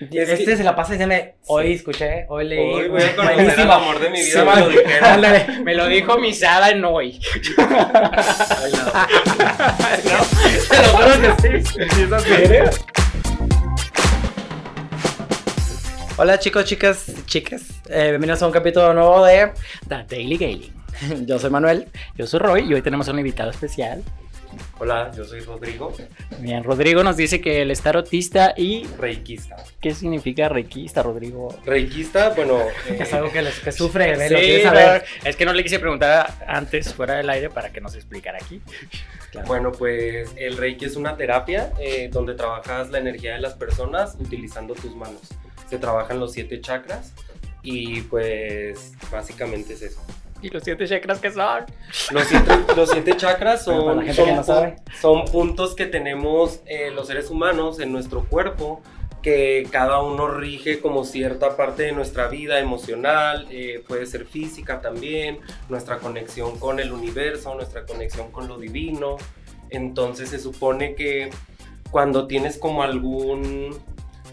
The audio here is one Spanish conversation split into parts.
este se la pasa diciéndome, hoy escuché, hoy leí. Hoy voy a conocer el amor de mi vida, Sí, me lo dijeron. Me lo dijo mi Sada en hoy. Ay, no. Te lo juro que sí. ¿Sí es así? Hola chicos, chicas, chicas. Eh, bienvenidos a un capítulo nuevo de The Daily Gailing. Yo soy Manuel. Yo soy Roy y hoy tenemos un invitado especial. Hola, yo soy Rodrigo, Bien, Rodrigo nos dice que él es tarotista y reikista. ¿qué significa reikista, Rodrigo? Reikista, bueno, eh, Es algo que, les, que sufre, ¿ves? Sí, lo quieres saber. es que no le quise preguntar antes fuera del aire para que nos explicara aquí. bueno, pues el reiki es una terapia eh, donde trabajas la energía de las personas utilizando tus manos. Se trabajan los siete chakras y pues básicamente es eso. ¿Y los siete chakras que son? Los siete, los siete chakras son, la gente son que no sabe. son puntos que tenemos eh, los seres humanos en nuestro cuerpo, que cada uno rige como cierta parte de nuestra vida emocional, eh, puede ser física también, nuestra conexión con el universo, nuestra conexión con lo divino. Entonces se supone que cuando tienes como algún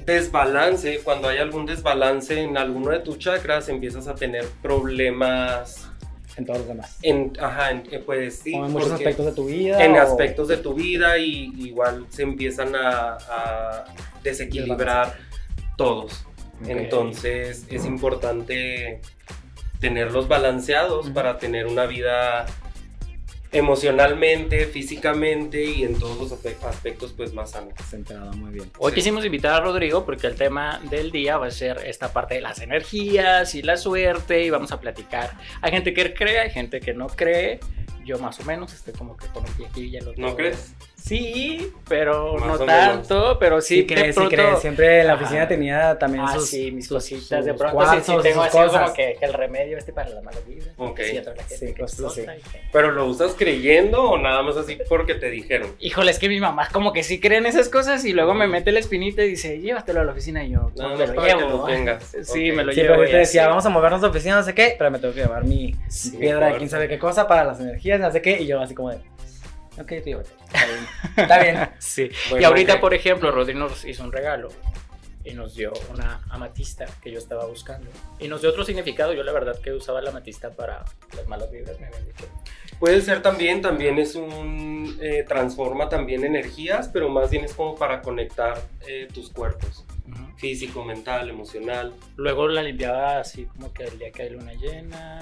desbalance, cuando hay algún desbalance en alguno de tus chakras, empiezas a tener problemas En todos los demás. en, ajá, en- eh, pues sí. Como en muchos aspectos de tu vida. En o- aspectos de tu vida y igual se empiezan a, a desequilibrar todos. Entonces es importante tenerlos balanceados para tener una vida emocionalmente, físicamente y en todos los aspe- aspectos pues más sanos. Centrado, muy bien. Hoy Sí. quisimos invitar a Rodrigo porque el tema del día va a ser esta parte de las energías y la suerte y vamos a platicar. Hay gente que cree, hay gente que no cree. Yo más o menos estoy como que con un pie aquí y el otro. ¿No crees? Sí, pero Más no tanto, pero sí, Sí, de crees, sí. Siempre la Ajá. oficina tenía también Ah, sus... sí, mis sus- cositas. de pronto sí, sí tengo así cosas. como que, que el remedio este para la mala vida. Ok. Sí, otra gente que cosas así. que- ¿Pero lo usas creyendo o nada más así porque te dijeron? Híjole, es que mi mamá como que sí cree en esas cosas y luego me mete la espinita y dice, llévatelo a la oficina y yo, Nada me lo que llevo. lo tengas. Sí, me lo Sí, llevo. pero y te decía, vamos a movernos de oficina, no sé qué, pero me tengo que llevar mi Sí, piedra de quién sabe qué cosa para las energías, no sé qué, y yo así como de, ok, tío, está bien. Está bien. Sí. y ahorita, por ejemplo, Rodri nos hizo un regalo y nos dio una amatista que yo estaba buscando. Y nos dio otro significado. Yo la verdad que usaba la amatista para las malas vibras, me habían dicho. Puede ser también, también es un, eh, transforma también energías, pero más bien es como para conectar eh, tus cuerpos, físico, mental, emocional. Luego la limpiaba así como que el día que hay luna llena,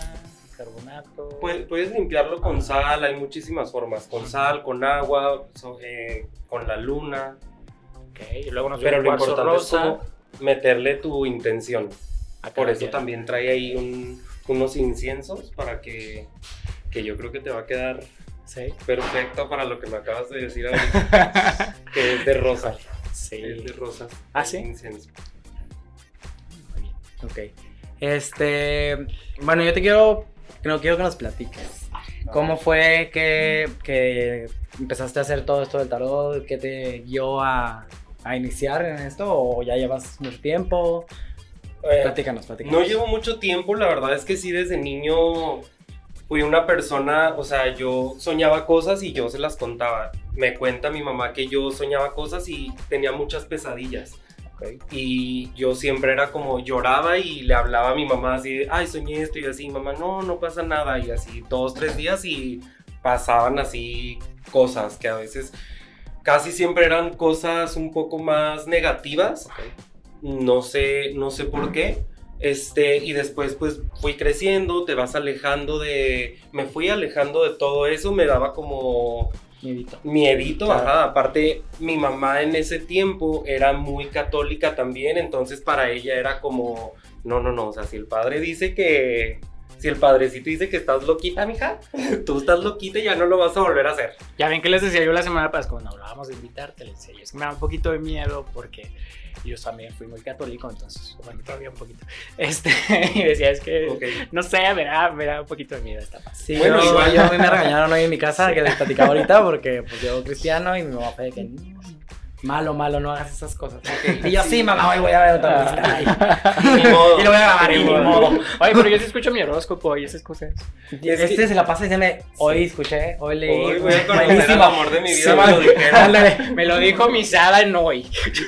carbonato. Puedes, puedes limpiarlo con sal, hay muchísimas formas, con sal, con agua, so- eh, con la luna, Ok, y luego nos pero lo importante es rosa. como meterle tu intención. Acá Por eso también trae ahí un- unos inciensos para que, que yo creo que te va a quedar Sí. perfecto para lo que me acabas de decir ahorita, que es de rosa. Sí. Es de rosas. ¿Ah, sí? incienso. Muy bien. Ok. Este, bueno, yo te quiero, no quiero que nos platiques. ¿Cómo fue que, que empezaste a hacer todo esto del tarot? ¿Qué te guió a, a iniciar en esto? ¿O ya llevas mucho tiempo? Eh, Platícanos, platícanos. No llevo mucho tiempo, la verdad es que sí, desde niño fui una persona, o sea, yo soñaba cosas y yo se las contaba. Me cuenta mi mamá que yo soñaba cosas y tenía muchas pesadillas. Ok. Y yo siempre era como lloraba y le hablaba a mi mamá así, ay, soñé esto y así, mamá, no, no pasa nada. Y así, dos, tres días y pasaban así cosas que a veces casi siempre eran cosas un poco más negativas no sé, no sé por qué. Este, y después pues fui creciendo, te vas alejando de, me fui alejando de todo eso, me daba como Miedito. miedito, Claro. ajá. Aparte, mi mamá en ese tiempo era muy católica también, entonces para ella era como, no, no, no, o sea, si el padre dice que, si el padrecito dice que estás loquita, mija, tú estás loquita y ya no lo vas a volver a hacer. Ya ven que les decía yo la semana pasada cuando hablábamos de invitarte, les decía, yo, es que me da un poquito de miedo porque yo también fui muy católico, entonces, bueno, todavía un poquito. Este, y decía, es que, no sé, me da, me da un poquito de miedo esta parte. Sí, Bueno, yo, igual. yo a mí me regañaron hoy en mi casa, que les platicaba ahorita, porque pues yo cristiano y mi mamá fue de que... Malo, malo, no hagas esas cosas. Y yo, sí, mamá, hoy voy a ver otra lista. Ni modo. Y lo voy a grabar, y Ni ni modo. modo. Oye, pero yo sí escucho mi horóscopo y esas cosas. Este se la pasa diciéndome, hoy escuché, hoy leí. Hoy voy a conocer al amor de mi vida, Sí, me lo dijeron. Me lo dijo mi Sara en hoy.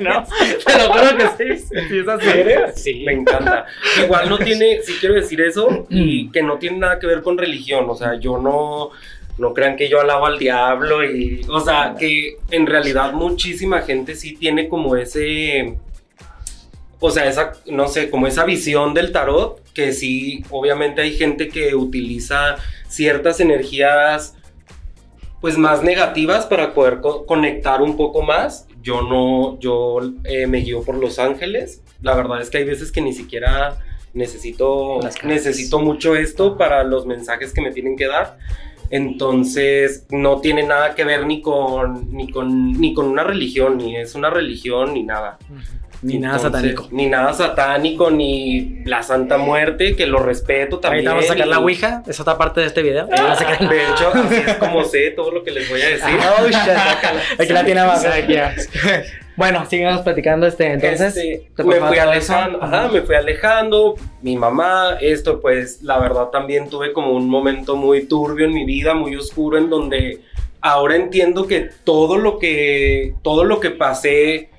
¿No? Te lo juro que sí. Sí, es así. Sí. Me encanta. Igual no tiene, sí quiero decir eso, y que no tiene nada que ver con religión. O sea, yo no, no crean que yo alabo al diablo y, o sea, que en realidad muchísima gente sí tiene como ese, o sea, esa, no sé, como esa visión del tarot, que sí, obviamente hay gente que utiliza ciertas energías pues más negativas para poder co- conectar un poco más. Yo no, yo eh, me guío por Los Ángeles. La verdad es que hay veces que ni siquiera necesito, necesito mucho esto para los mensajes que me tienen que dar. Entonces no tiene nada que ver ni con, ni con, ni con una religión, ni es una religión, ni nada. Ni nada satánico. Ni nada satánico, ni la Santa Muerte, que lo respeto también. Ahorita vamos a sacar la Ouija, es otra parte de este video. Ahí van a sacar- De hecho, así es como sé todo lo que les voy a decir. Oh, shit. Aquí la tiene abajo. Bueno, sigamos platicando este. Entonces, Este, ¿te me fui eso? alejando, ajá, me fui alejando, mi mamá, esto pues la verdad también tuve como un momento muy turbio en mi vida, muy oscuro en donde ahora entiendo que todo lo que todo lo que pasé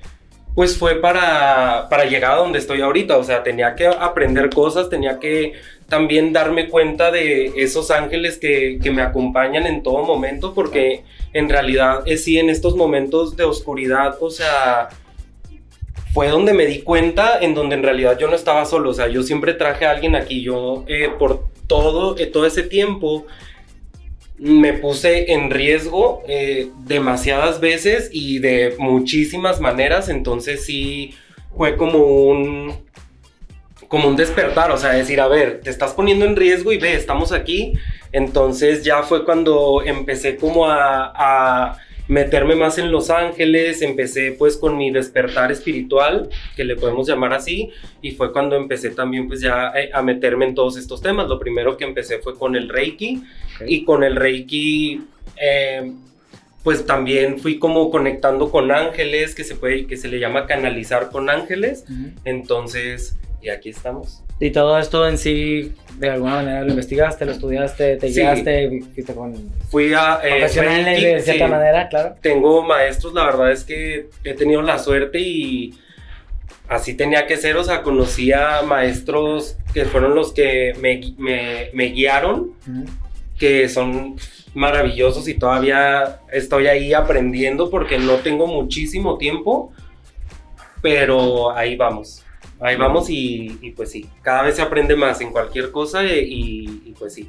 pues fue para, para llegar a donde estoy ahorita, o sea, tenía que aprender cosas, tenía que también darme cuenta de esos ángeles que, que me acompañan en todo momento, porque en realidad es sí en estos momentos de oscuridad, o sea, fue donde me di cuenta en donde en realidad yo no estaba solo, o sea, yo siempre traje a alguien aquí, yo eh, por todo, eh, todo ese tiempo me puse en riesgo eh, demasiadas veces y de muchísimas maneras, entonces sí fue como un como un despertar, o sea, decir, a ver, te estás poniendo en riesgo y ve, estamos aquí, entonces ya fue cuando empecé como a, a meterme más en Los Ángeles, empecé pues con mi despertar espiritual, que le podemos llamar así, y fue cuando empecé también pues ya eh, a meterme en todos estos temas. Lo primero que empecé fue con el Reiki, y con el Reiki eh, pues también fui como conectando con ángeles, que se puede, que se le llama canalizar con ángeles, Ujú. entonces, y aquí estamos. Y todo esto en sí, de alguna manera lo investigaste, lo estudiaste, te Sí. guiaste, fuiste con Fui a... eh, profesionales de cierta sí. manera, claro. tengo maestros, la verdad es que he tenido la suerte y así tenía que ser, o sea, conocí a maestros que fueron los que me, me, me guiaron, Ujú. que son maravillosos y todavía estoy ahí aprendiendo porque no tengo muchísimo tiempo, pero ahí vamos. Ahí vamos y, y pues sí, cada vez se aprende más en cualquier cosa y, pues sí,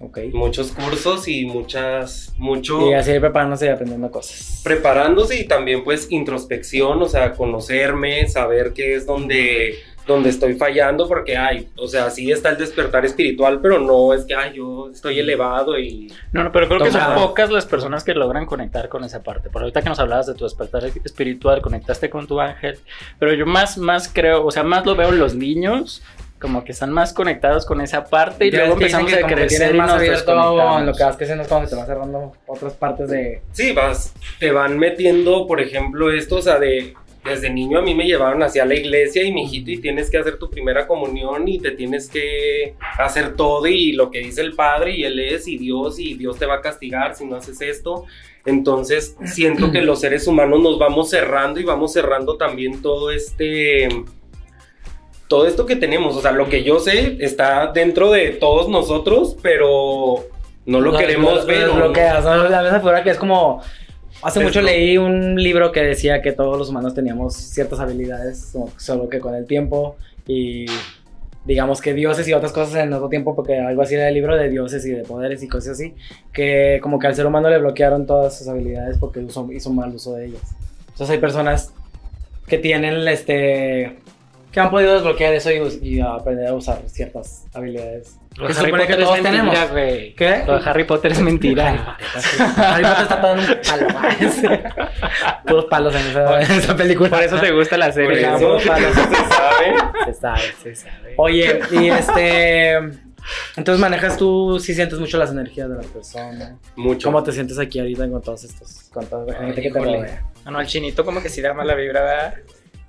Ok. muchos cursos y muchas, mucho Y así preparándose y aprendiendo cosas. preparándose y también pues introspección, o sea, conocerme, saber qué es donde, donde estoy fallando, porque hay, o sea, sí está el despertar espiritual, pero no es que, ay, yo estoy elevado y... No, no, pero creo que son pocas las personas que logran conectar con esa parte. Por ahorita que nos hablabas de tu despertar espiritual, conectaste con tu ángel, pero yo más, más creo, o sea, más lo veo en los niños, como que están más conectados con esa parte y Ya luego empezamos que a como crecer y más nos desconectamos. lo que vas creciendo es cuando te vas cerrando otras partes de... Sí, vas, te van metiendo, por ejemplo, esto, o sea, de... Desde niño a mí me llevaron hacia la iglesia y mi hijito y tienes que hacer tu primera comunión y te tienes que hacer todo y lo que dice el padre y él es y Dios y Dios te va a castigar si no haces esto. Entonces siento que los seres humanos nos vamos cerrando y vamos cerrando también todo este todo esto que tenemos, o sea, lo que yo sé está dentro de todos nosotros, pero no lo queremos ver. o no- bloqueas, ¿no? La esa figura que es como... Hace mucho leí un libro que decía que todos los humanos teníamos ciertas habilidades, solo que con el tiempo y digamos que dioses y otras cosas en otro tiempo, porque algo así era el libro de dioses y de poderes y cosas así, que como que al ser humano le bloquearon todas sus habilidades porque usó- hizo mal uso de ellas. Entonces hay personas que tienen este que han podido desbloquear eso y, y aprender a usar ciertas habilidades. Lo Que de se Harry supone que Potter todos es mentira, tenemos. güey. ¿Qué? Lo de Harry Potter es mentira. Harry Potter está dando un palo. Puros palos en esa, en esa película. Por eso te gusta la serie. eso, Digamos, para los- se sabe. Se sabe, se sabe. Oye, y este. Entonces manejas tú, si sientes mucho las energías de las personas. Mucho. ¿Cómo te sientes aquí ahorita con todos estos, con toda la gente que te rodea? Ah, no, al chinito como que sí da mala vibra, ¿verdad?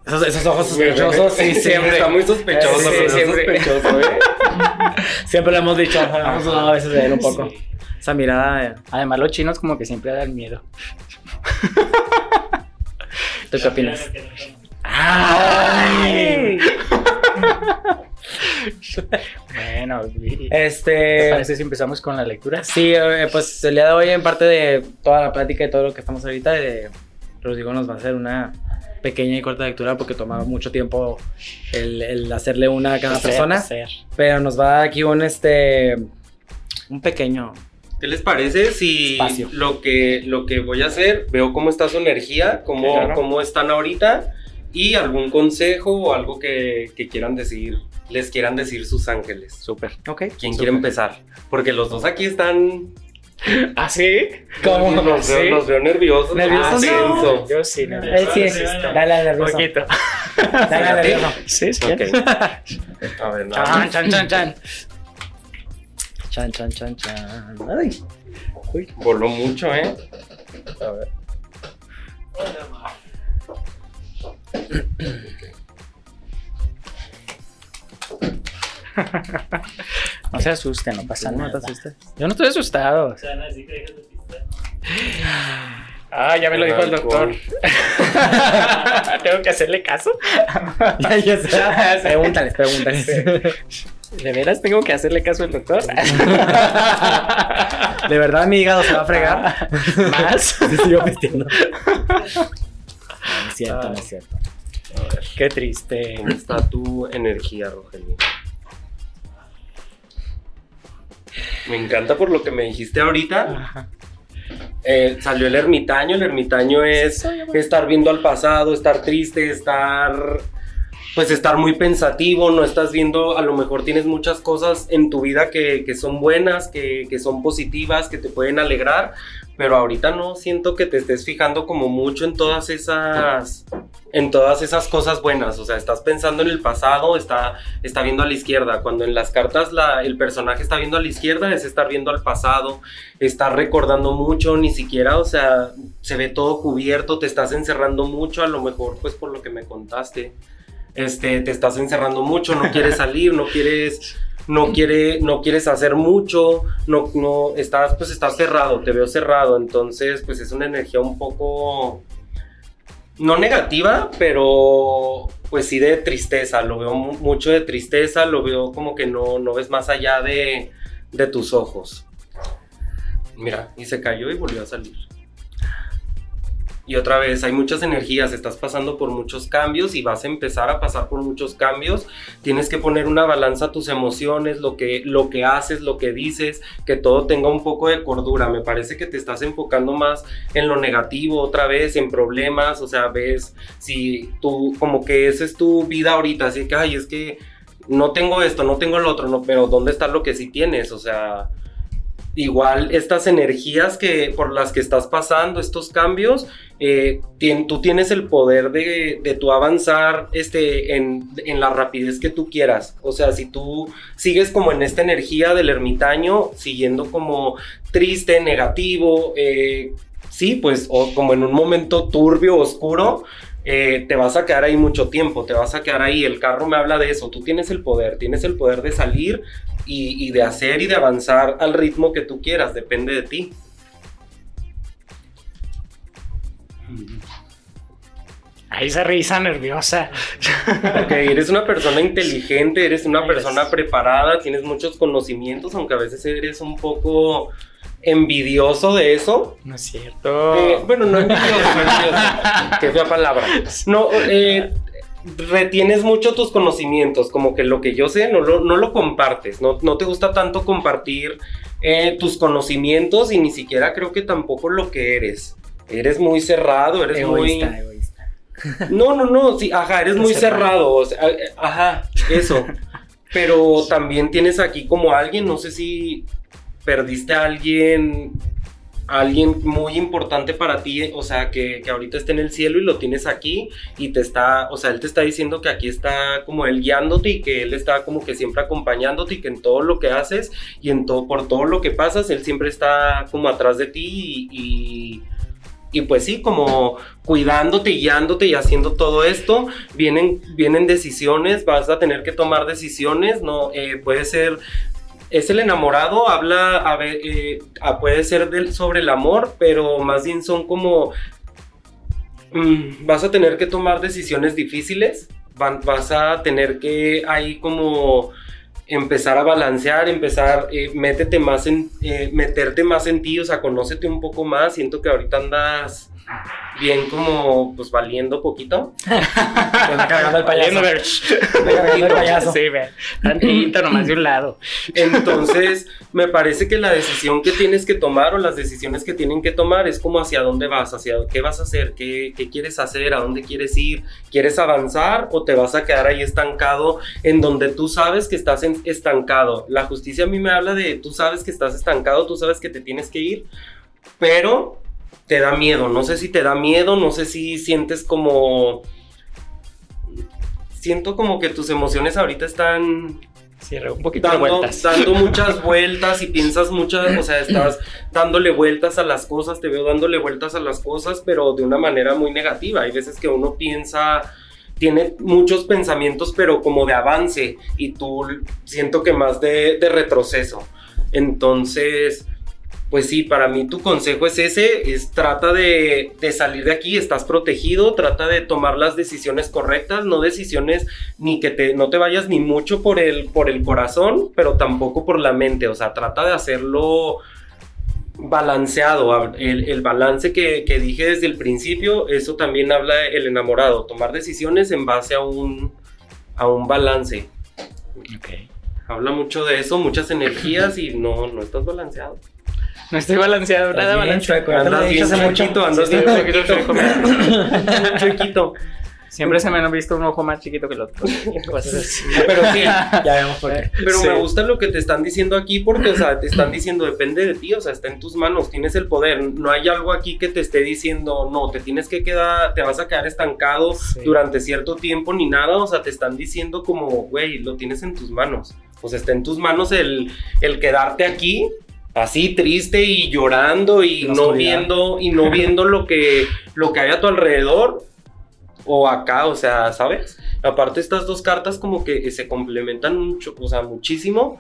Esos, esos ojos sospechosos, sí, siempre. Está muy sospechoso, Sí, siempre. sospechoso, ¿eh? Siempre lo hemos dicho, hemos dudado a veces de él un poco. Sí. Esa mirada, eh, Además, los chinos como que siempre dan miedo. ¿tú qué opinas? ¡Ay! Bueno, ¿te Este, parece si empezamos con la lectura? sí, eh, pues el día de hoy, en parte de toda la plática y todo lo que estamos ahorita, de Rodrigo nos va a hacer una pequeña y corta lectura porque toma mucho tiempo el, el hacerle una a cada Hacer, persona. hacer. Pero nos va a dar aquí un este un pequeño. ¿Qué les parece si Espacio. lo que, lo que voy a hacer, veo cómo está su energía, cómo, Claro. cómo están ahorita y algún consejo o algo que, que quieran decir, les quieran decir sus ángeles? Súper. Ok. ¿Quién quiere empezar? Porque los dos aquí están... ¿Ah, sí? ¿Cómo? Los, veo, veo nerviosos. ¿Nerviosos? Ah, tenso. Yo sí, nervioso. sí, dale nervioso. poquito. Dale al nervioso. Sí, sí. Ok. A ver, nada Chan, chan, chan, chan. Chan, chan, chan, chan. Ay. Uy. Voló mucho, ¿eh? A ver. No se asusten, no pasa ¿No te nada. asustas? Yo no estoy asustado. Ah, ya me lo dijo el doctor. Tengo que hacerle caso. Ya, ya sé. Pregúntales, pregúntales. ¿De veras tengo que hacerle caso al doctor? ¿De verdad mi hígado se va a fregar? ¿Más? Sí, sigo pisteando. No, no es cierto, no es cierto. Qué triste. ¿Cómo está tu energía, Rogelio? Me encanta por lo que me dijiste ahorita. Eh, salió el ermitaño. El ermitaño es estar viendo al pasado, estar triste, estar. Pues estar muy pensativo, no estás viendo, a lo mejor tienes muchas cosas en tu vida que, que son buenas, que, que son positivas, que te pueden alegrar, pero ahorita no siento que te estés fijando como mucho en todas esas, en todas esas cosas buenas, o sea, estás pensando en el pasado, está, está viendo a la izquierda, cuando en las cartas la, el personaje está viendo a la izquierda es estar viendo al pasado, estar recordando mucho, ni siquiera, o sea, se ve todo cubierto, te estás encerrando mucho, a lo mejor pues por lo que me contaste, este, te estás encerrando mucho, no quieres salir, no quieres... No, quiere, no quieres hacer mucho, no, no, estás, pues estás cerrado, te veo cerrado, entonces pues es una energía un poco, no negativa, pero pues sí de tristeza, lo veo mu- mucho de tristeza, lo veo como que no, no ves más allá de, de tus ojos. Mira, y se cayó y volvió a salir. Y otra vez, hay muchas energías, estás pasando por muchos cambios y vas a empezar a pasar por muchos cambios. Tienes que poner una balanza a tus emociones, lo que, lo que haces, lo que dices, que todo tenga un poco de cordura. Me parece que te estás enfocando más en lo negativo otra vez, en problemas, o sea, ves si tú, como que esa es tu vida ahorita, así que, ay, es que no tengo esto, no tengo lo otro, no, pero ¿dónde está lo que sí tienes? O sea, igual estas energías que por las que estás pasando, estos cambios, eh, tien- tú tienes el poder de, de tú avanzar este, en, en la rapidez que tú quieras. O sea, si tú sigues como en esta energía del ermitaño, siguiendo como triste, negativo, eh, sí, pues, o como en un momento turbio, oscuro, eh, te vas a quedar ahí mucho tiempo, te vas a quedar ahí. El carro me habla de eso. Tú tienes el poder, tienes el poder de salir y, y de hacer y de avanzar al ritmo que tú quieras, depende de ti. Ahí esa risa nerviosa. Ok, eres una persona inteligente, eres una persona preparada, tienes muchos conocimientos, aunque a veces eres un poco envidioso de eso. No es cierto. Eh, bueno, no envidioso, no envidioso. Qué fea palabra. No, eh, retienes mucho tus conocimientos, como que lo que yo sé no lo, no lo compartes, no, no te gusta tanto compartir eh, tus conocimientos y ni siquiera creo que tampoco lo que eres. Eres muy cerrado, eres Egoísta, muy... egoísta. No, no, no, sí, ajá, eres muy Cerrado. cerrado, o sea, eh, ajá, eso. Pero también tienes aquí como alguien, no sé si perdiste a alguien alguien muy importante para ti, o sea, que, que, ahorita está en el cielo y lo tienes aquí y te está, o sea, él te está diciendo que aquí está como él guiándote y que él está como que siempre acompañándote y que en todo lo que haces y en todo, por todo lo que pasas, él siempre está como atrás de ti y, y pues sí, como cuidándote, guiándote y haciendo todo esto, vienen, vienen decisiones, vas a tener que tomar decisiones, no eh, puede ser es el enamorado, habla, a eh, puede ser del, sobre el amor, pero más bien son como, mm, vas a tener que tomar decisiones difíciles, vas a tener que ahí como empezar a balancear, empezar, eh, métete más en, eh, meterte más en ti, o sea, conócete un poco más, siento que ahorita andas bien como pues valiendo poquito. cargando el payaso. cargando el payaso. Sí, ve. Tantito nomás de un lado. Entonces, me parece que la decisión que tienes que tomar o las decisiones que tienen que tomar es como hacia dónde vas, hacia qué vas a hacer, qué, qué quieres hacer, a dónde quieres ir, quieres avanzar o te vas a quedar ahí estancado en donde tú sabes que estás estancado. La justicia a mí me habla de tú sabes que estás estancado, tú sabes que te tienes que ir, pero te da miedo. No sé si te da miedo, no sé si sientes como... Siento como que tus emociones ahorita están... un poquito dando, vueltas. Dando muchas vueltas y piensas muchas, o sea, estás dándole vueltas a las cosas, te veo dándole vueltas a las cosas, pero de una manera muy negativa. Hay veces que uno piensa, tiene muchos pensamientos, pero como de avance, y tú siento que más de, de retroceso. Entonces, pues sí, para mí tu consejo es ese, es trata de, salir de aquí, estás protegido, trata de tomar las decisiones correctas, no decisiones ni que te, no te vayas ni mucho por el, por el corazón, pero tampoco por la mente, o sea, trata de hacerlo balanceado, el, balance que, dije desde el principio, eso también habla el enamorado, tomar decisiones en base a un, a un balance. Okay. Habla mucho de eso, muchas energías y no, no estás balanceado. No estoy balanceado, nada balanceado. Andas bien chuequito, andas bien chuequito. Siempre se me ha visto un ojo más chiquito que el otro. Pero sí, ya vemos por qué. Pero me gusta lo que te están diciendo aquí porque, o sea, te están diciendo, depende de ti, o sea, está en tus manos, tienes el poder. No hay algo aquí que te esté diciendo, no, te tienes que quedar, te vas a quedar estancado durante cierto tiempo ni nada, o sea, te están diciendo como, güey, lo tienes en tus manos. O sea, está en tus manos el, el quedarte aquí así triste y llorando y no viendo y no viendo lo que lo que hay a tu alrededor o acá, o sea, ¿sabes? Aparte estas dos cartas como que se complementan mucho, o sea, muchísimo.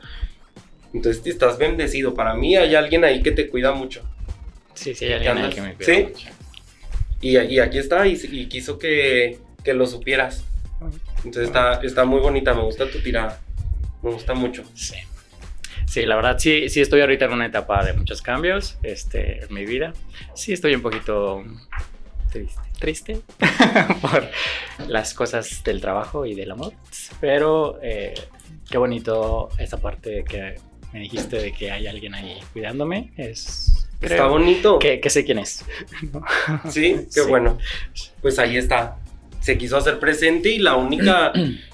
Entonces estás bendecido. Para mí hay alguien ahí que te cuida mucho. Sí, sí, hay alguien ahí que me cuida ¿Sí? mucho. Y, y, aquí está y, quiso que, que, lo supieras. Entonces está, está muy bonita, me gusta tu tirada. Me gusta mucho. Sí. Sí, la verdad sí, sí estoy ahorita en una etapa de muchos cambios este, en mi vida. Sí estoy un poquito triste, triste por las cosas del trabajo y del amor, pero eh, qué bonito esa parte que me dijiste de que hay alguien ahí cuidándome. Es, está bonito. Que, sé quién es. Sí, qué bueno. Pues ahí está. Se quiso hacer presente y la única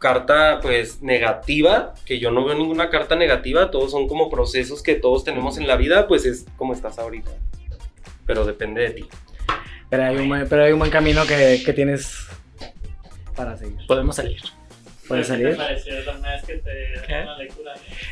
carta pues negativa, que yo no veo ninguna carta negativa, todos son como procesos que todos tenemos en la vida, pues es como estás ahorita. Pero depende de ti. Pero hay un, pero hay un buen camino que, que tienes para seguir. Podemos salir. ¿Puedes salir?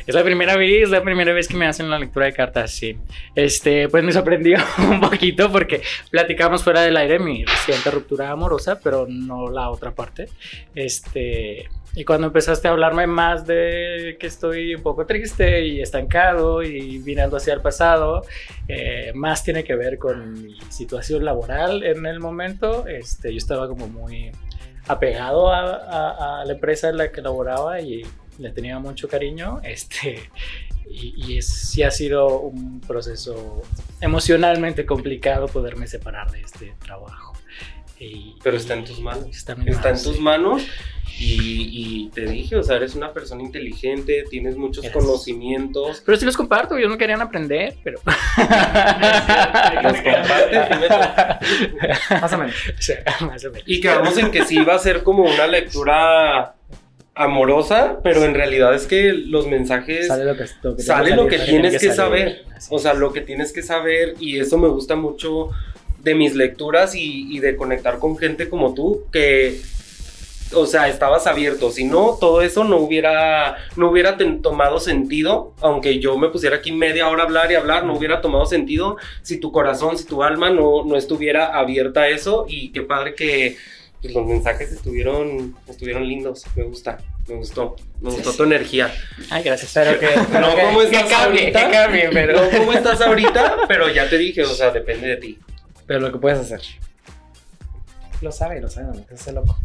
Es la primera vez, la primera vez que me hacen la lectura de cartas, sí. Este, pues me sorprendió un poquito porque platicamos fuera del aire mi reciente ruptura amorosa, pero no la otra parte. Este, y cuando empezaste a hablarme más de que estoy un poco triste y estancado y mirando hacia el pasado, eh, más tiene que ver con mi situación laboral en el momento. Este, yo estaba como muy apegado a, la empresa en la que laboraba y le tenía mucho cariño. Este, y, y sí ha sido un proceso emocionalmente complicado poderme separar de este trabajo. Pero está en tus manos. Está, en tus manos y, te dije, o sea, eres una persona inteligente, tienes muchos conocimientos. Pero sí los comparto, ellos no querían aprender, pero... los más o menos. más o menos. Y quedamos en que sí iba a ser como una lectura amorosa, pero en realidad es que los mensajes Sale lo que, lo que sale lo que salir. tienes que saber. O sea, lo que tienes que saber y eso me gusta mucho de mis lecturas y, y de conectar con gente como tú que, o sea, estabas abierto. Si no, todo eso no hubiera, no hubiera tomado sentido, aunque yo me pusiera aquí media hora a hablar y hablar, no hubiera tomado sentido si tu corazón, si tu alma no, no estuviera abierta a eso y qué padre que los mensajes estuvieron, estuvieron lindos. Me gusta, me gustó, me gustó tu energía. Ay, gracias. Pero que, No que- que estás cambie, ahorita, que cambie, pero- no como estás ahorita, pero ya te dije, o sea, depende de ti. Pero lo que puedes hacer. Lo sabe, lo sabe, no hace loco.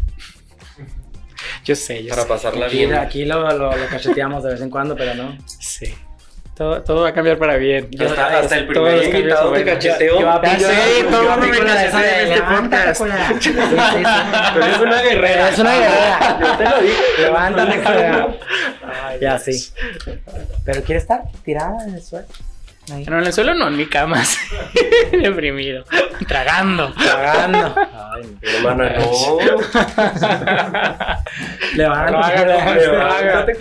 Yo sé, yo Para sé. pasarla Aquí, bien. aquí lo, lo, lo cacheteamos de vez en cuando, pero no. Sí. Todo, todo va a cambiar para bien. Hasta, Yo- hasta el primer invitado te cacheteo. Yo- yo Yo- yo todo el mundo me esa en este "Levántate, podcast. culera". Sí, sí, sí. Pero es una guerrera. Es una guerrera. Yo te lo dije. Levántate. Ay, Ya, sí. Pero quiere estar tirada en el suelo. Ahí. No, en el suelo no, en mi cama. sí. Deprimido. Tragando. Cagando. Ay, Pero, hermana, no. Levántate. Levántate.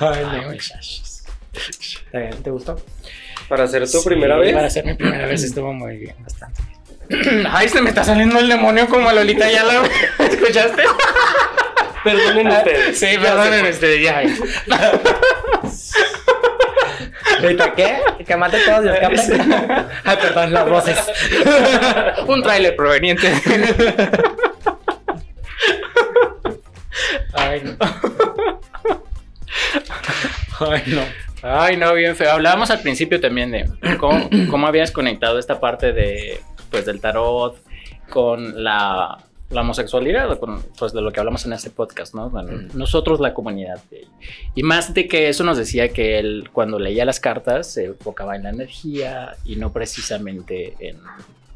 Ay, no. muchachos. Está bien, ¿te gustó? Para hacer tu Sí, primera Para vez. ser mi primera vez estuvo muy bien, bastante bien. Ay, se me está saliendo el demonio como a Lolita ya lo escuchaste. Perdonen ustedes. Sí, perdonen ustedes, ya. ¿Ahorita qué? Que mate todos y escape. Ay, perdón, las voces. Un tráiler proveniente. Ay, no. Ay, no. Ay, no, bien feo. Hablábamos al principio también de cómo, cómo habías conectado esta parte de, pues, del tarot con la, la homosexualidad, con, pues, de lo que hablamos en este podcast, ¿no? Bueno, nosotros, la comunidad. Y más de que eso nos decía que él, cuando leía las cartas, se enfocaba en la energía y no precisamente en,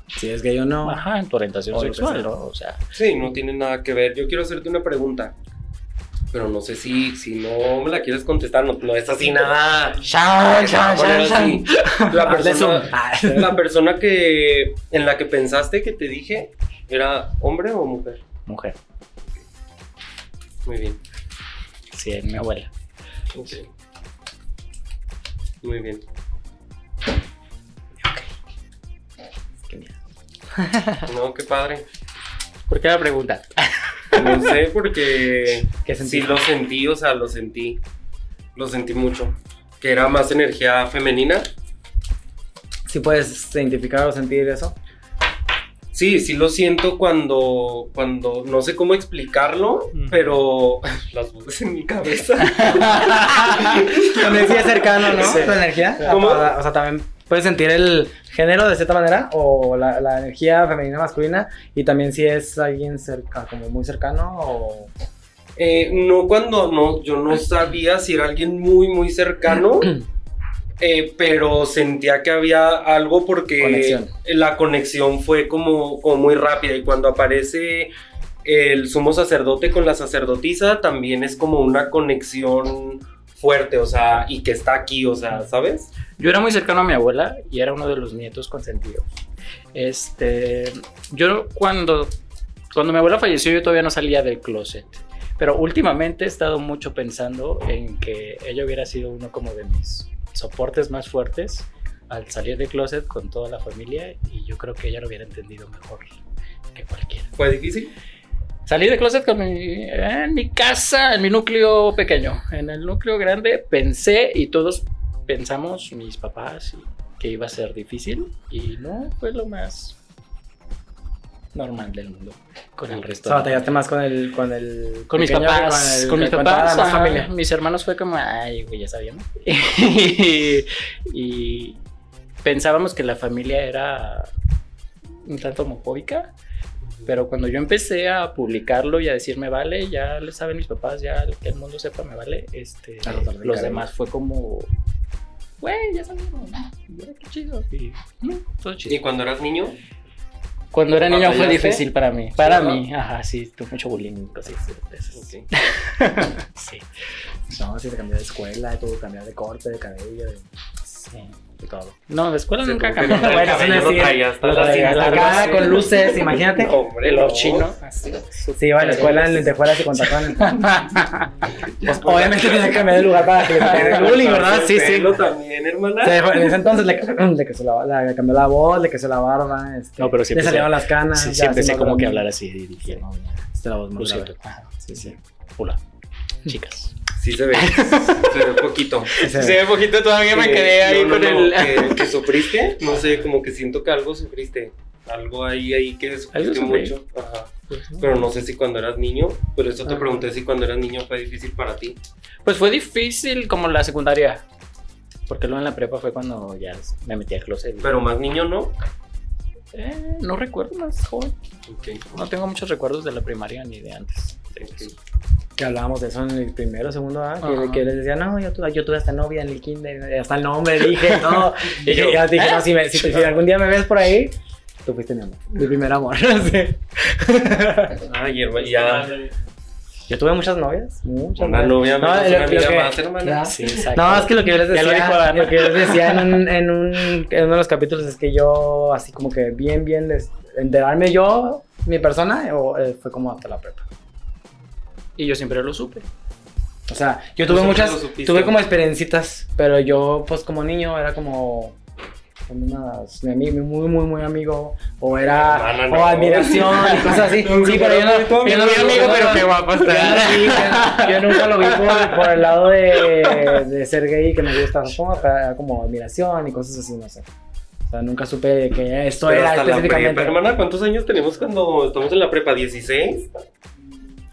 Si es gay o no. ajá, en tu orientación sexual. ¿no? O sea, Sí, no tiene nada que ver. Yo quiero hacerte una pregunta. Pero no sé si, si no me la quieres contestar. No, no es así nada. Shan, shan, shan. La persona, la persona que en la que pensaste que te dije era hombre o mujer. Mujer, Muy bien. sí, es mi abuela. Ok. Muy bien. Qué miedo. No, qué padre. ¿Por qué la pregunta? No sé, porque ¿Qué sí lo sentí, o sea, lo sentí. Lo sentí mucho. Que era más energía femenina. ¿Sí puedes identificar o sentir eso? Sí, sí lo siento cuando, cuando no sé cómo explicarlo, Mm. pero las voces en mi cabeza. Cuando decía cercano, ¿no? Sí. Tu energía. ¿Cómo? O sea, también puedes sentir el género de cierta manera o la, la energía femenina masculina y también si es alguien cerca, como muy cercano o... Eh, no cuando no, yo no sabía si era alguien muy, muy cercano, eh, pero sentía que había algo porque Conexión. la conexión fue como, como muy rápida y cuando aparece el sumo sacerdote con la sacerdotisa también es como una conexión fuerte, o sea, y que está aquí, o sea, ¿sabes? Yo era muy cercano a mi abuela y era uno de los nietos consentidos. Este, yo cuando, cuando mi abuela falleció yo todavía no salía del closet. Pero últimamente he estado mucho pensando en que ella hubiera sido uno como de mis soportes más fuertes al salir del closet con toda la familia y yo creo que ella lo hubiera entendido mejor que cualquiera. ¿Fue difícil? Salí de closet con mi, en mi casa, en mi núcleo pequeño. En el núcleo grande pensé y todos pensamos, mis papás, que iba a ser difícil y no fue lo más normal del mundo con el O resto. sea, de- batallaste más con el... Con, el con mis pequeño papás, el- con mis con papás, toda la familia. mis hermanos fue como, ay, güey, ya sabíamos. y, y pensábamos que la familia era un tanto homofóbica, pero cuando yo empecé a publicarlo y a decirme, vale, ya le saben mis papás, ya que el mundo sepa, me vale, este, Claro, los demás fue como, güey, ya sabemos, qué chido, y, no, todo chido. ¿Y cuando eras niño? Cuando era niño fue difícil para mí, para mí, ajá, sí, tuve mucho bullying cosas de esas. Ok. Sí, No, si te cambió de escuela, tuvo que cambiar de corte, de cabello, de, sí. De todo. No, de escuela Se nunca cambió. Bueno, la con luces, imagínate. Hombre, Lo no. chino. Sí, iba a la escuela en lentejuelas y con tacones. Pues, obviamente tenía que cambiar de lugar para que le bullying, ¿verdad? Sí, sí. También, hermana. En ese entonces le, la, cambió la voz, le creció la barba, este, No, pero siempre le salieron las canas. Sí, siempre sé como que hablar así. no, ya, Este, la voz más grave. Sí, sí. Hola, chicas. Sí se ve. Se ve poquito. Se Se ve. ve poquito, todavía me Sí, quedé ahí no, no, con no, el... Que, que sufriste, no sé, como que siento que algo sufriste. Algo ahí, ahí que sufriste mucho. Ajá. Pero no sé si cuando eras niño, por eso te Ajá. pregunté si cuando eras niño fue difícil para ti. Pues fue difícil como la secundaria. Porque luego en la prepa fue cuando ya me metí al closet. Pero más niño no. Eh, no recuerdo más joven. No tengo muchos recuerdos de la primaria ni de antes. ok. Que hablábamos de eso en el primero, segundo, ¿ah? Ajá. que, que les decía, no, yo tuve, yo tuve hasta novia en el kinder, hasta el nombre dije, no. Y yo, ya dije, no, si, me- si, si algún día me ves por ahí, tú fuiste mi amor, mi primer amor. Sí. Ay, hermano, ya. Yo tuve muchas novias, muchas Una novia No, una amiga que- más, hermana. Sí. No, es que lo que yo les lo decía, dijo lo que yo les decía en, un, en, un, en uno de los capítulos es que yo, así como que bien, bien, les- enterarme yo, mi persona, o, eh, fue como hasta la prepa. Y yo siempre lo supe. O sea, yo tuve muchas, tuve como experiencitas, pero yo, pues como niño, era como unas, mi amigo, muy, muy, muy amigo, o era, Hermana, o no. admiración y cosas así. No, sí, pero yo no, no, yo no no, vi no, amigo, no, pero no. qué guapo está. Yo, nunca lo vi por, por el lado de, de ser gay que me gusta, como, como admiración y cosas así, no sé. O sea, nunca supe que esto Pero era hasta la específicamente. prepa, hermana, ¿cuántos años tenemos cuando estamos en la prepa? ¿16?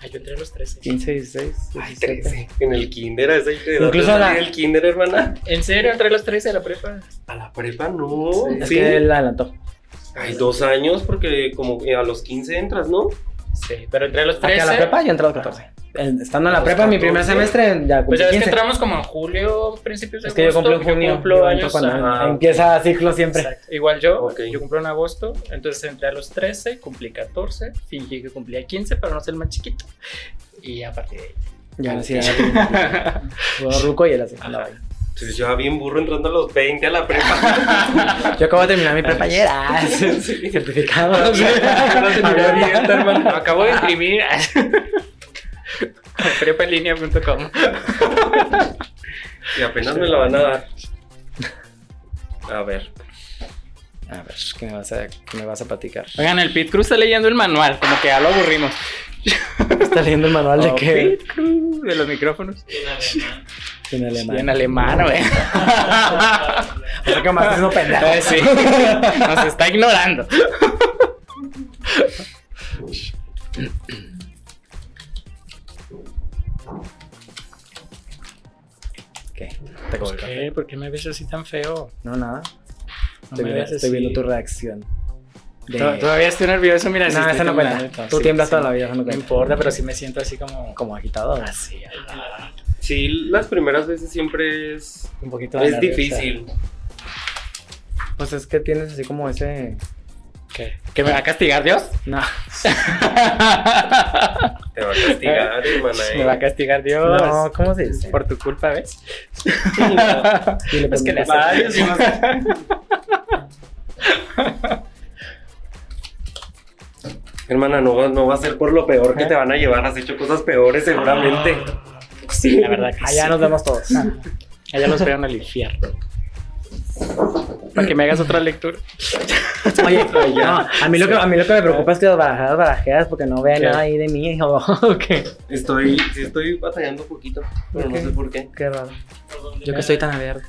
Ay, yo entré a los 13. 15, 16, Ay, 17. 13. En el kinder, a esa edad Incluso de la- salir del kinder, hermana. ¿En serio entré a los 13 a la prepa? A la prepa no. Es Sí. que él adelantó. Ay, dos años, porque como que a los 15 entras, ¿no? Sí, pero entré a los Acá 13. a la prepa yo entré a los 14. Estando en la prepa, mi primer 14. semestre, ya Pues cumplí ya ves que 15. entramos como en julio, principios de Es que yo agosto. cumplo en junio. cumplo años. ajá. empieza ciclo siempre. Exacto. Igual yo, Ok. yo cumplo en agosto, entonces entré a los 13, cumplí 14, fingí que cumplía 15 para no ser el más chiquito. Y a partir de ahí. Ya no era Fue ruco y él así. andaba ahí. Entonces yo bien burro entrando a los 20 a la prepa. Yo acabo de terminar mi prepa ayer. ah, Certificado. Acabo de imprimir prepaenlinea.com. Y apenas me la van a dar. A ver. A ver, ¿qué me vas a, qué me vas a platicar? Oigan, el Pit Cruz está leyendo el manual, como que ya lo aburrimos. ¿Está leyendo el manual de Oh, qué? Pit Cruz, de los micrófonos. En alemán. En alemán, güey. O sea que más haciendo pendejo. Eh, sí. Nos está ignorando. Te acabo el café. ¿Qué? ¿Por qué me ves así tan feo? No, nada. No Estoy, me viendo, ves estoy así. viendo tu reacción. De- Todavía estoy nervioso, mira. No, eso no cuenta. Tú sí, tiemblas sí. toda la vida, eso no No cuenta. importa, pero sí me siento así como... Como agitado. Así, ah, Sí, las primeras veces siempre es, Un poquito es nerviosa. difícil. Pues es que tienes así como ese. ¿Qué? ¿Que me va a castigar Dios? No. Te va a castigar, hermana. ¿eh? Me va a castigar Dios. No, ¿cómo se dice? Por tu culpa, ¿ves? Le Es que le varios. Hermana, no, va- no va a ser por lo peor que te van a llevar. Has hecho cosas peores seguramente. Sí, la verdad que Allá sí. nos vemos todos. Allá los veo en el infierno. Para que me hagas otra lectura. Oye, no, a mí lo que a mí lo que me preocupa es que las barajadas barajeas porque no vean ¿Qué? nada ahí de mí. O qué. Estoy, sí estoy batallando un poquito, pero ¿Por no sé por qué. Qué raro. Yo que estoy tan abierto.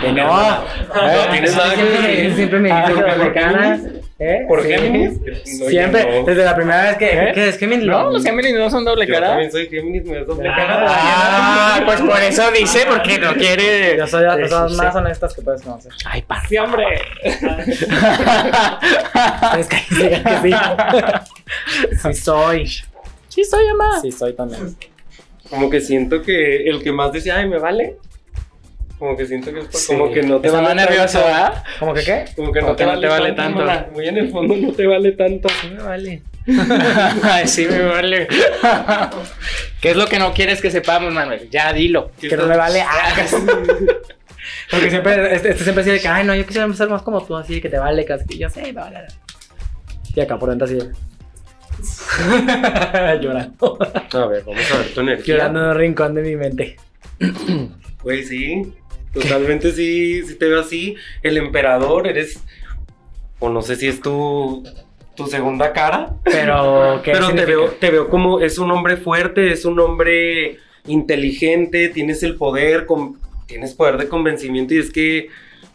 Que Que no. no. No tienes nada que siempre, me que ¿Por las qué? mexicanas. ¿Eh? ¿Por Sí. Géminis? No, Siempre, yo no. desde la primera vez que. ¿Eh? ¿Qué es Géminis? No, los Géminis no son doble Yo cara. también soy Géminis, me das doble Ah, cara. Ah, pues por eso dice, porque no quiere. Yo soy de las personas sí, más honestas que puedes conocer. Ay, par. Sí, hombre. Es que que sí. Sí soy. Sí, soy ama. Sí soy también. Como que siento que el que más decía, ay, me vale. Como que siento que es por- Sí. como que no te Estaba vale nervioso, tanto. ¿ah? ¿Cómo que qué? Como que Como no que te, no te vale tanto. Muy en el fondo no te vale tanto. Sí me vale. Ay, sí, me vale. ¿Qué es lo que no quieres que sepamos, Manuel? Ya dilo. Que no me vale. Ah, Porque siempre, este, este siempre decía que, ay, no, yo quisiera ser más como tú, así que te vale, casi. Y yo sé, me vale. Y acá por dentro así. de- Llorando. A ver, vamos a ver tu energía. Llorando en un rincón de mi mente. Güey, sí. Totalmente sí, sí te veo así. El emperador, eres. O no sé si es tu. tu segunda cara. Pero, ¿qué Pero te veo, te veo como es un hombre fuerte, es un hombre inteligente, tienes el poder, con- tienes poder de convencimiento y es que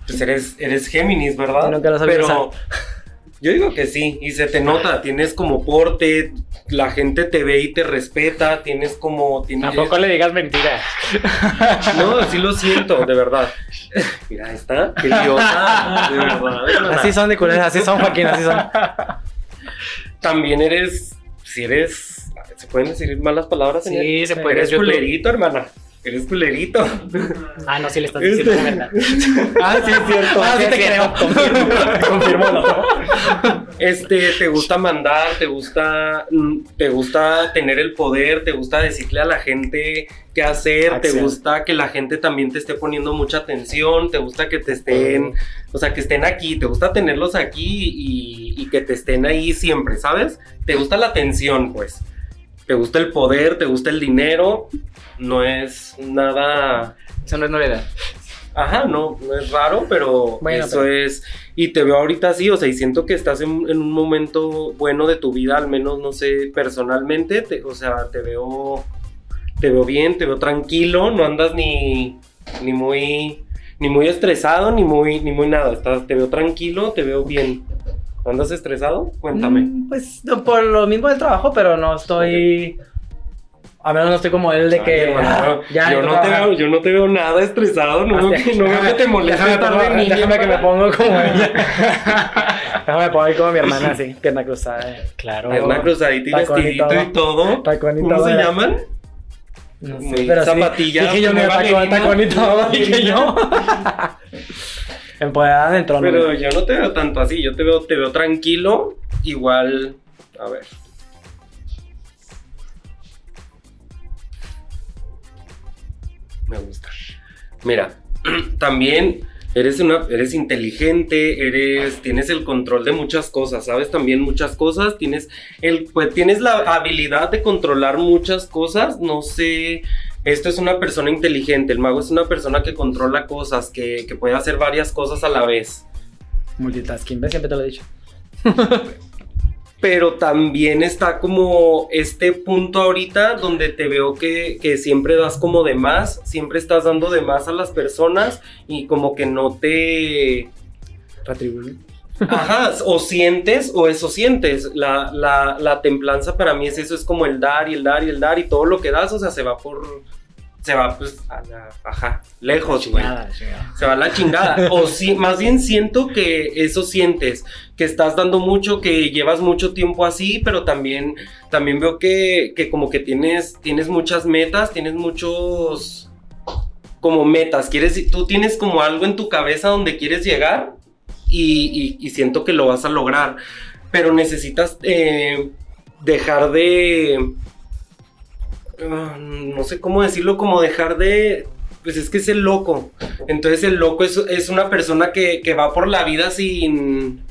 pues eres, eres Géminis, ¿verdad? Nunca lo Pero yo digo que sí, y se te nota, tienes como porte, la gente te ve y te respeta, tienes como... Tienes, Tampoco le digas mentiras. No, sí lo siento, de verdad. Mira, está, qué idiota, de verdad. Así son de culeras, así son, Joaquín, así son. También eres, si eres, ¿se pueden decir malas palabras? Sí, se puede. Eres culerito, hermana. Eres culerito. Ah, no, sí le estás diciendo la verdad. ah, sí, es cierto. Ah, sí te creo. Confirmo, confirmo. Este, te gusta mandar, te gusta, mm, te gusta tener el poder, te gusta decirle a la gente qué hacer, te gusta que la gente también te esté poniendo mucha atención, te gusta que te estén, o sea, que estén aquí, te gusta tenerlos aquí y, y que te estén ahí siempre, ¿sabes? Te gusta la atención, pues. Te gusta el poder, te gusta el dinero, no es nada Eso no es novedad. Ajá, no, no es raro, pero Bueno, eso pero- es. Y te veo ahorita así, o sea, y siento que estás en, en un momento bueno de tu vida, al menos, no sé, personalmente, te- o sea, te veo. Te veo bien, te veo tranquilo, no andas ni. ni muy. ni muy estresado, ni muy. ni muy nada. Estás, te veo tranquilo, te veo bien. ¿Andas estresado? Cuéntame. Mm, Pues no, por lo mismo del trabajo, pero no estoy. A menos no estoy como él de Ay, que. hermano, ah, ya, yo, no te veo, yo no te veo nada estresado, no, veo que, no veo que te moleste Déjame, déjame que me pongo como ella. déjame poner como mi hermana así, pierna cruzada. eh. Claro. Pierna cruzadita y vestidito todo. y todo. Tacón y ¿Cómo todo, se llaman? No Muy sé, pero sí. zapatilla, Dije yo, muy mira, tacón, tacón y todo, dije yo. Empoderada dentro. Pero yo no te veo tanto así, yo te veo, te veo tranquilo, igual, a ver. Me gusta. Mira, también eres una, eres inteligente, eres, tienes el control de muchas cosas, sabes también muchas cosas, tienes el, pues tienes la habilidad de controlar muchas cosas, no sé. Esto es una persona inteligente, el mago es una persona que controla cosas, que, que puede hacer varias cosas a la vez. Multitasking, ¿ves? Siempre te lo he dicho. pero también está como este punto ahorita donde te veo que, que siempre das como de más, siempre estás dando de más a las personas y como que no te... Retribuir. Ajá, o sientes o eso sientes. La, la, la templanza para mí es eso, es como el dar y el dar y el dar y todo lo que das, o sea, se va por... Se va pues a la... Ajá, lejos, güey se va a la chingada. O sí, más bien siento que eso sientes, que estás dando mucho, que llevas mucho tiempo así, pero también, también veo que, que como que tienes, tienes muchas metas, tienes muchos como metas. Quieres, tú tienes como algo en tu cabeza donde quieres llegar y, siento que lo vas a lograr. Pero necesitas eh, dejar de. ah, no sé cómo decirlo, como dejar de. Pues es que es el loco. Entonces el loco es, es una persona que, que va por la vida sin.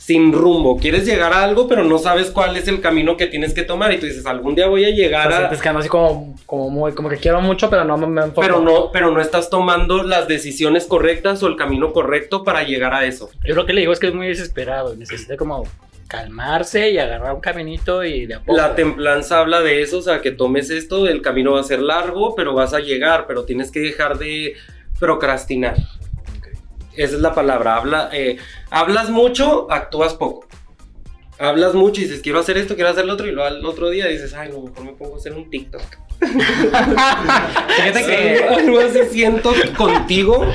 Sin rumbo. Quieres llegar a algo, pero no sabes cuál es el camino que tienes que tomar. Y tú dices, algún día voy a O llegar sea, a. sientes que ando así como, como muy, como que quiero mucho, pero no me, me enfoco. Pero no, pero no estás tomando las decisiones correctas o el camino correcto para llegar a eso. Yo lo que le digo es que es muy desesperado. Necesita como calmarse y agarrar un caminito y de a poco. La templanza habla de eso, o sea, que tomes esto, el camino va a ser largo, pero vas a llegar, pero tienes que dejar de procrastinar. Esa es la palabra. Habla, eh, hablas mucho, actúas poco. Hablas mucho y dices, quiero hacer esto, quiero hacer lo otro, y luego al otro día dices, ay, no, mejor me pongo a hacer un TikTok. Fíjate que. Algo así siento contigo.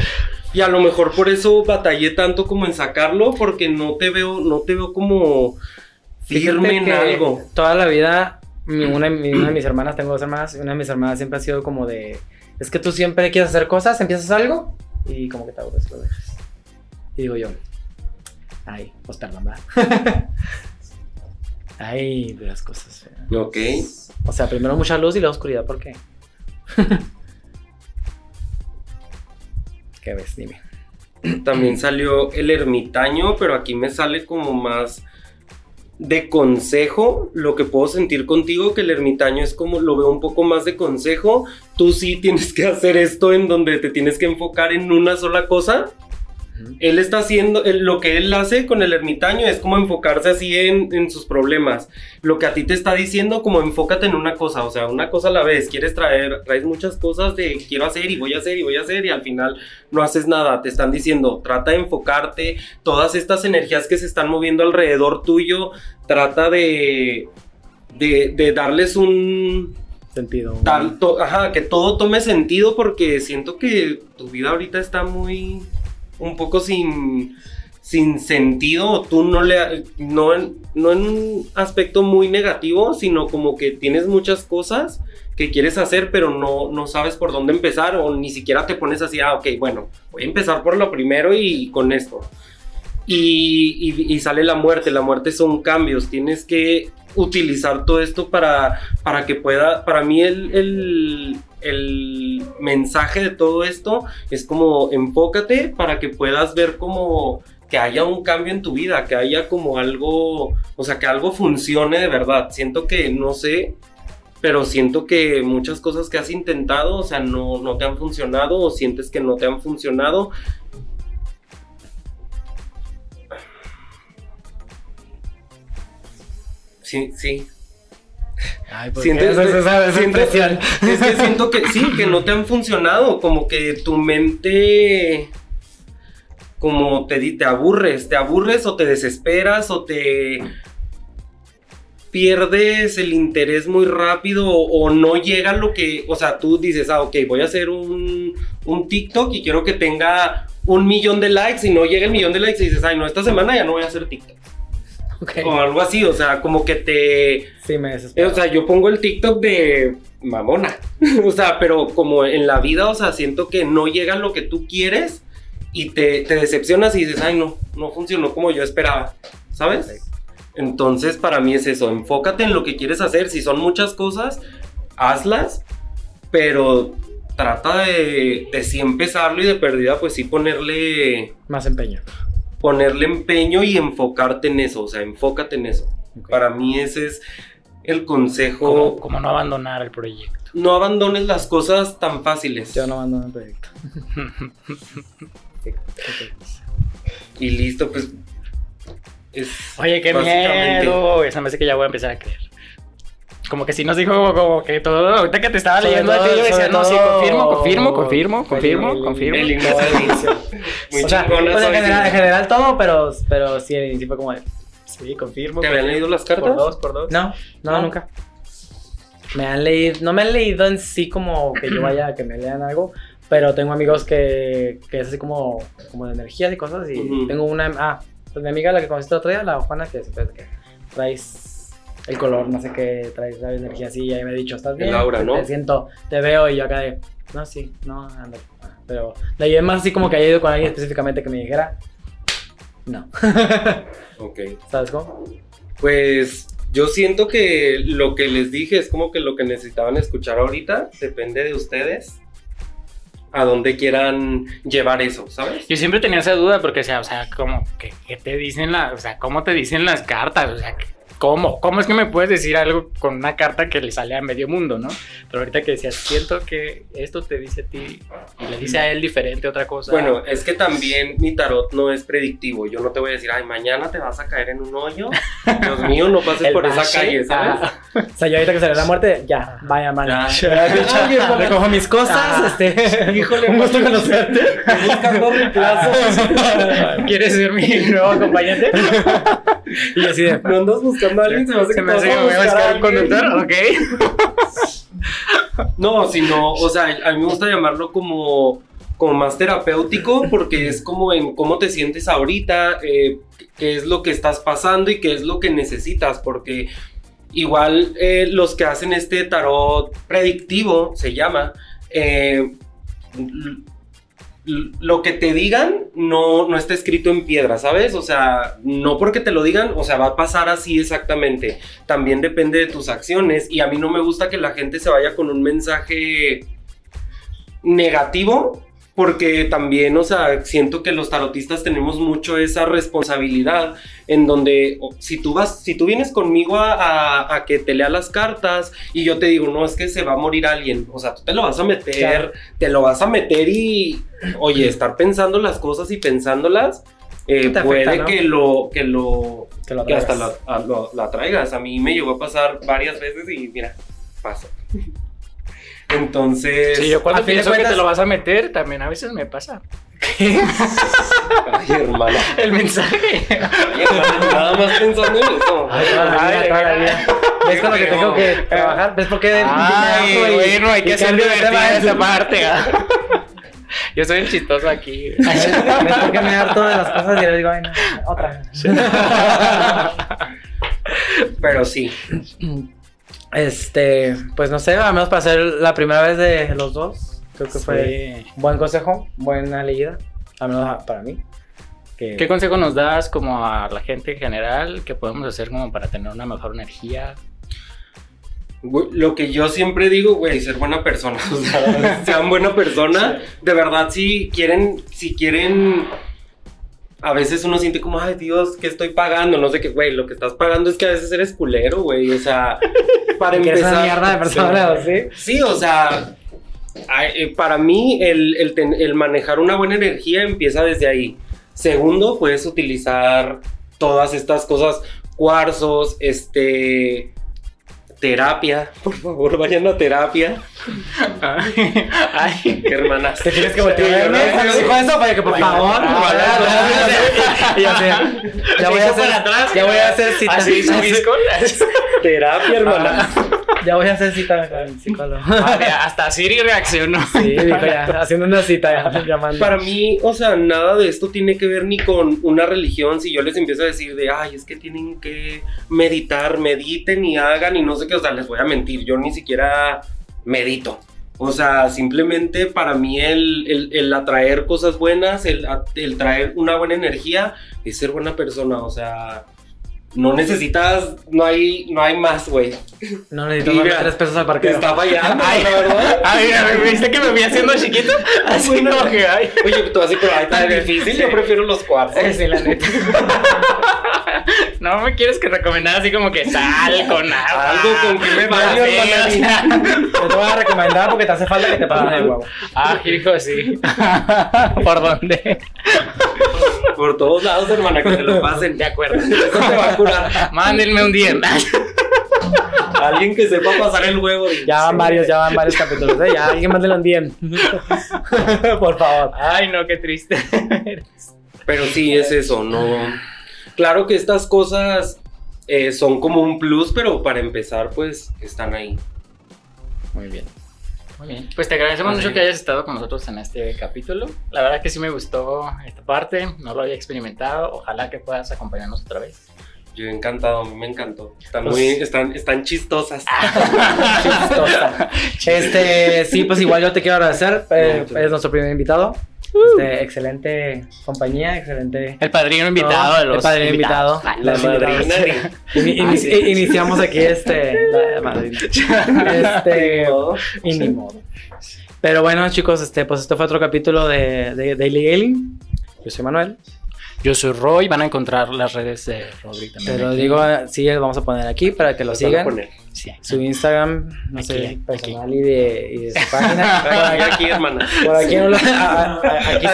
Y a lo mejor por eso batallé tanto como en sacarlo, porque no te veo, no te veo como firme en algo. Toda la vida, mi- una, mi- una de mis hermanas, tengo dos hermanas, una de mis hermanas siempre ha sido como de. Es que tú siempre quieres hacer cosas, empiezas algo y como que te aburres lo dejas. Y digo yo, ay, pues perdón, ¿verdad? ay, de las cosas. feas. Ok. O sea, primero mucha luz y luego oscuridad, ¿por qué? ¿Qué ves? Dime. También salió el ermitaño, pero aquí me sale como más de consejo, lo que puedo sentir contigo, que el ermitaño es como, lo veo un poco más de consejo, tú sí tienes que hacer esto en donde te tienes que enfocar en una sola cosa. Él está haciendo, lo que él hace con el ermitaño es como enfocarse así en, en, sus problemas. Lo que a ti te está diciendo, como enfócate en una cosa, o sea, una cosa a la vez. Quieres traer, traes muchas cosas de quiero hacer y voy a hacer y voy a hacer y al final no haces nada. Te están diciendo, trata de enfocarte, todas estas energías que se están moviendo alrededor tuyo, trata de, de, de darles un, Sentido. Tal, to, ajá, que todo tome sentido porque siento que tu vida ahorita está muy un poco sin, sin sentido, tú no le, no, no en un aspecto muy negativo, sino como que tienes muchas cosas que quieres hacer, pero no, no sabes por dónde empezar o ni siquiera te pones así, ah, ok, bueno, voy a empezar por lo primero y con esto. Y, y, sale la muerte, la muerte son cambios, tienes que utilizar todo esto para, para que pueda, para mí el, el, mensaje de todo esto es como enfócate para que puedas ver como que haya un cambio en tu vida, que haya como algo, o sea, que algo funcione de verdad. Siento que, no sé, pero siento que muchas cosas que has intentado, o sea, no, no te han funcionado o sientes que no te han funcionado Sí, sí. Ay, esa siento, es que siento que sí, que no te han funcionado, como que tu mente como te, te aburres, te aburres o te desesperas o te pierdes el interés muy rápido o, o, no llega lo que, o sea, tú dices, ah, ok, voy a hacer un, un TikTok y quiero que tenga un millón de likes y no llega el millón de likes y dices, ay, no, esta semana ya no voy a hacer TikTok. Okay. O algo así, o sea, como que te... Sí, me desespero. O sea, yo pongo el TikTok de mamona. o sea, pero como en la vida, o sea, siento que no llega lo que tú quieres y te, te decepcionas y dices, ay, no, no funcionó como yo esperaba, ¿sabes? Okay. Entonces, para mí es eso, enfócate en lo que quieres hacer. Si son muchas cosas, hazlas, pero trata de, de sí empezarlo y de perdida, pues sí ponerle... Más empeño ponerle empeño y enfocarte en eso, o sea, enfócate en eso. Okay. Para mí ese es el consejo. Como, como, no abandonar el proyecto. No abandones las cosas tan fáciles. Yo no abandono el proyecto. y listo, pues. Es Oye, qué miedo. Esa me hace que ya voy a empezar a creer. Como que sí nos dijo como que todo, ahorita que te estaba sobre leyendo todo, a ti, yo decía, no, sí, confirmo, confirmo, confirmo, confirmo, el, confirmo. El el. Muy o sea, pues en, general, en general todo, pero, pero sí, el inicio fue como de, sí, confirmo. ¿Te habían leído las cartas? Por dos, por dos. No, no, no, nunca. Me han leído, no me han leído en sí como que yo vaya a que me lean algo, pero tengo amigos que, que es así como, como de energías y cosas, y uh -huh. tengo una, ah, pues mi amiga la que conociste el otro día, la Juana, que, que traes el color, no sé qué, traes la energía así, y ahí me he dicho, ¿estás bien? El aura, ¿no? Te siento, te veo y yo acá de, no, sí, no, anda. Pero de ahí es más así como que haya ido con alguien específicamente que me dijera, no. ok. ¿Sabes cómo? Pues yo siento que lo que les dije es como que lo que necesitaban escuchar ahorita, depende de ustedes a dónde quieran llevar eso, ¿sabes? Yo siempre tenía esa duda porque, o sea, o sea como que, que te dicen la, o sea, cómo te dicen las cartas, o sea, que ¿Cómo? ¿Cómo es que me puedes decir algo con una carta que le sale a medio mundo, no? Pero ahorita que decías, siento que esto te dice a ti y le dice a él diferente otra cosa. Bueno, es que también mi tarot no es predictivo. Yo no te voy a decir, ay, mañana te vas a caer en un hoyo. Dios mío, no pases por esa calle, ¿sabes? Ah. O sea, yo ahorita que sale la muerte, ya, vaya mal. Ya. Recojo mis cosas, ah. este. Híjole, un gusto conocerte. Buscando. ¿Quieres ser mi nuevo acompañante? Y así de, no andas buscando a alguien, se me hace que, se me hace que me voy a buscar un conductor, ok. no, sino, o sea, a mí me gusta llamarlo como, como más terapéutico porque es como en cómo te sientes ahorita, eh, qué es lo que estás pasando y qué es lo que necesitas, porque igual eh, los que hacen este tarot predictivo, se llama, eh, lo que te digan no, no está escrito en piedra, ¿sabes? O sea, no porque te lo digan, o sea, va a pasar así exactamente. También depende de tus acciones y a mí no me gusta que la gente se vaya con un mensaje negativo porque también, o sea, siento que los tarotistas tenemos mucho esa responsabilidad en donde si tú vas, si tú vienes conmigo a, a- a que te lea las cartas y yo te digo, no, es que se va a morir alguien, o sea, tú te lo vas a meter, Claro. te lo vas a meter y, oye, estar pensando las cosas y pensándolas, eh, Te afecta, puede ¿no? que lo, que lo, Que lo que hasta la, a- lo- la traigas. A mí me llegó a pasar varias veces y mira, pasa. Entonces, Sí, yo cuando pienso que cuentas- te lo vas a meter, también a veces me pasa. ay, hermana, El mensaje. ay, hermana, nada más pensando en eso. Ay, Ay, vida. ¿Ves con lo que tengo que trabajar? ¿Ves por qué? Ay, bueno, hay que hacer divertida esa parte. ¿ah? Yo soy el chistoso aquí. ¿Ves por qué me harto de las cosas y le digo, ay, no, otra? Pero sí, Este, pues no sé, al menos para ser la primera vez de los dos, creo que fue buen consejo, buena leída, al menos para mí. Que, ¿Qué consejo nos das como a la gente en general? ¿Qué podemos hacer como para tener una mejor energía? lo que yo siempre digo, güey, ser buena persona. O sea, sean buena persona. De verdad, si quieren, si quieren. A veces uno siente como, ay Dios, ¿qué estoy pagando? No sé qué, güey, lo que estás pagando es que a veces eres culero, güey. O sea, para empezar. una mierda de persona, ¿sí? Sí, o sea, eh, para mí el, el ten- el manejar una buena energía empieza desde ahí. Segundo, puedes utilizar todas estas cosas, cuarzos, este, terapia, por favor, vayan a terapia, Ay, ay. hermanas. Te tienes que voltear a verme. Cuando dijo eso, para que por favor, ya, voy a hacer, atrás, ya voy a hacer cita, Así. Terapia, hermana. ya voy a hacer cita con el psicólogo. Hasta Siri reaccionó. Sí, dijo ya, haciendo una cita, ya, llamando. Para mí, o sea, nada de esto tiene que ver ni con una religión. Si yo les empiezo a decir de, ay, es que tienen que meditar, mediten y hagan y no sé qué, o sea, les voy a mentir. Yo ni siquiera medito. O sea, simplemente para mí el, el- el atraer cosas buenas, el, el traer una buena energía, es ser buena persona. O sea, no necesitas, no hay, no hay más, güey. No Mira, darle tres pesos al Te parquero. está fallando, Ay, la verdad. Ay, ¿me viste que me vi haciendo chiquito? Así Bueno. como que, ay. Oye, tú así, pero ay, tan difícil, yo prefiero los cuartos. Sí, la neta. No me quieres que recomendar así como que sal con agua. Algo con que me sea. Yo te voy a recomendar porque te hace falta que te pasen el huevo. Ah, hijo, sí. ¿Por dónde? Por todos lados, hermana, que te lo pasen. De acuerdo. Eso te va a curar. Mándenme un día. Alguien que sepa pasar el huevo. Ya van varios, ya van varios capítulos, ¿eh? Ya alguien mándelo en bien. Por favor. Ay, no, qué triste. Pero sí, es eso, no. Claro que estas cosas eh, son como un plus, pero para empezar, pues están ahí. Muy bien. Muy bien. Pues te agradecemos Muy mucho bien. que hayas estado con nosotros en este capítulo. La verdad que sí me gustó esta parte. No lo había experimentado. Ojalá que puedas acompañarnos otra vez. Yo encantado, a mí me encantó. Están Pues- muy, están, están chistosas. Chistosa. Este, sí, pues igual yo te quiero agradecer. eh, Muchas es nuestro primer invitado. Este, excelente compañía, excelente. El padrino invitado No, de los el padrino invitado. Ah. Iniciamos aquí este. La madrina. Este. Y ni modo. Pero bueno, chicos, este, pues este fue otro capítulo de, de Daily Gaming. Yo soy Manuel. Yo soy Roy. Van a encontrar las redes de Rodri también. Te lo aquí. digo, sí, les vamos a poner aquí para que lo sigan. Sí. Su Instagram, no Aquí, sé, aquí. personal y de, y de su página. Por Aquí, hermana. por aquí no lo. a- a- Aquí sí.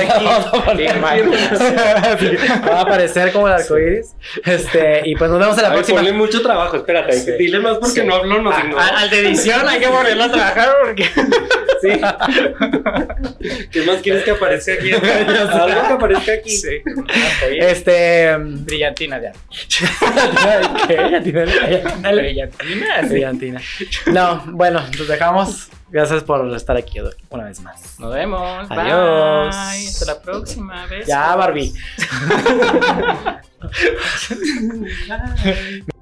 Sí, Va a aparecer como el arcoíris. Este, y pues nos vemos en la Ay, próxima. ponle mucho trabajo, espérate. Sí. Dile más porque Sí. no hablo, no a- al de edición hay que ponerlo a trabajar porque. Sí. ¿Qué más quieres que aparezca aquí? Algo que aparezca aquí. Sí. Este. Brillantina de ¿Qué? ¿Ya tiene- Brillantina. Brillantina. No, bueno, nos dejamos. Gracias por estar aquí una vez más. Nos vemos. Adiós. Bye. Hasta la próxima vez. Ya, Barbie.